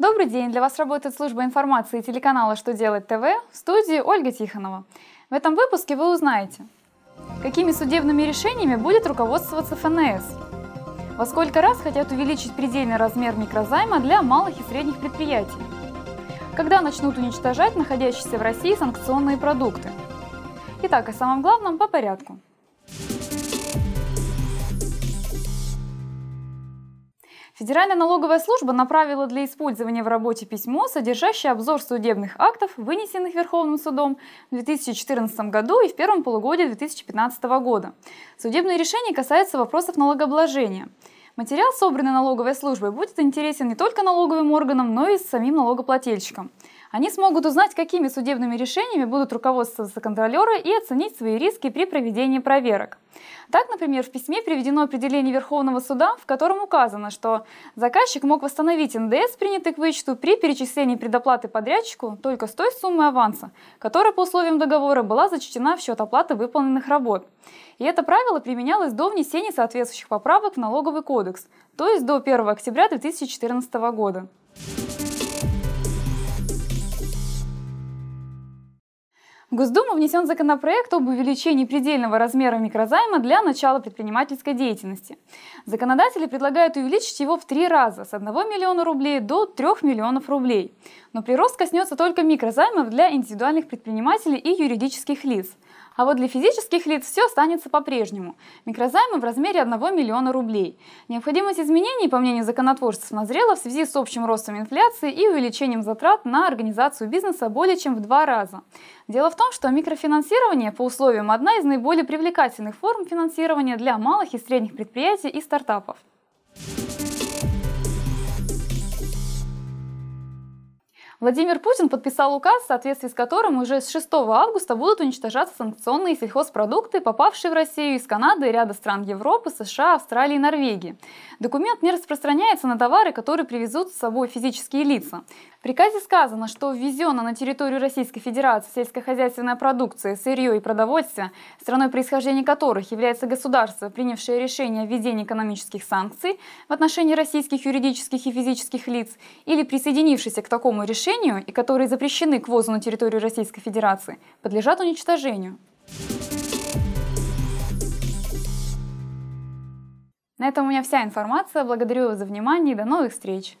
Добрый день! Для вас работает служба информации телеканала «Что делать ТВ» в студии Ольга Тихонова. В этом выпуске вы узнаете, какими судебными решениями будет руководствоваться ФНС, во сколько раз хотят увеличить предельный размер микрозайма для малых и средних предприятий, когда начнут уничтожать находящиеся в России санкционные продукты. Итак, о самом главном по порядку – Федеральная налоговая служба направила для использования в работе письмо, содержащее обзор судебных актов, вынесенных Верховным судом в 2014 году и в первом полугодии 2015 года. Судебные решения касаются вопросов налогообложения. Материал, собранный налоговой службой, будет интересен не только налоговым органам, но и самим налогоплательщикам. Они смогут узнать, какими судебными решениями будут руководствоваться контролеры и оценить свои риски при проведении проверок. Так, например, в письме приведено определение Верховного суда, в котором указано, что заказчик мог восстановить НДС, принятый к вычету, при перечислении предоплаты подрядчику только с той суммы аванса, которая по условиям договора была зачтена в счет оплаты выполненных работ. И это правило применялось до внесения соответствующих поправок в налоговый кодекс, то есть до 1 октября 2014 года. В Госдуму внесен законопроект об увеличении предельного размера микрозайма для начала предпринимательской деятельности. Законодатели предлагают увеличить его в три раза с 1 миллиона рублей до 3 миллионов рублей. Но прирост коснется только микрозаймов для индивидуальных предпринимателей и юридических лиц – а вот для физических лиц все останется по-прежнему. Микрозаймы в размере 1 миллиона рублей. Необходимость изменений, по мнению законотворцев, назрела в связи с общим ростом инфляции и увеличением затрат на организацию бизнеса более чем в два раза. Дело в том, что микрофинансирование по условиям одна из наиболее привлекательных форм финансирования для малых и средних предприятий и стартапов. Владимир Путин подписал указ, в соответствии с которым уже с 6 августа будут уничтожаться санкционные сельхозпродукты, попавшие в Россию из Канады и ряда стран Европы, США, Австралии и Норвегии. Документ не распространяется на товары, которые привезут с собой физические лица. В приказе сказано, что ввезенная на территорию Российской Федерации сельскохозяйственная продукция, сырье и продовольствие, страной происхождения которых является государство, принявшее решение о введении экономических санкций в отношении российских юридических и физических лиц или присоединившихся к такому решению и которые запрещены к ввозу на территорию Российской Федерации, подлежат уничтожению. На этом у меня вся информация. Благодарю вас за внимание и до новых встреч!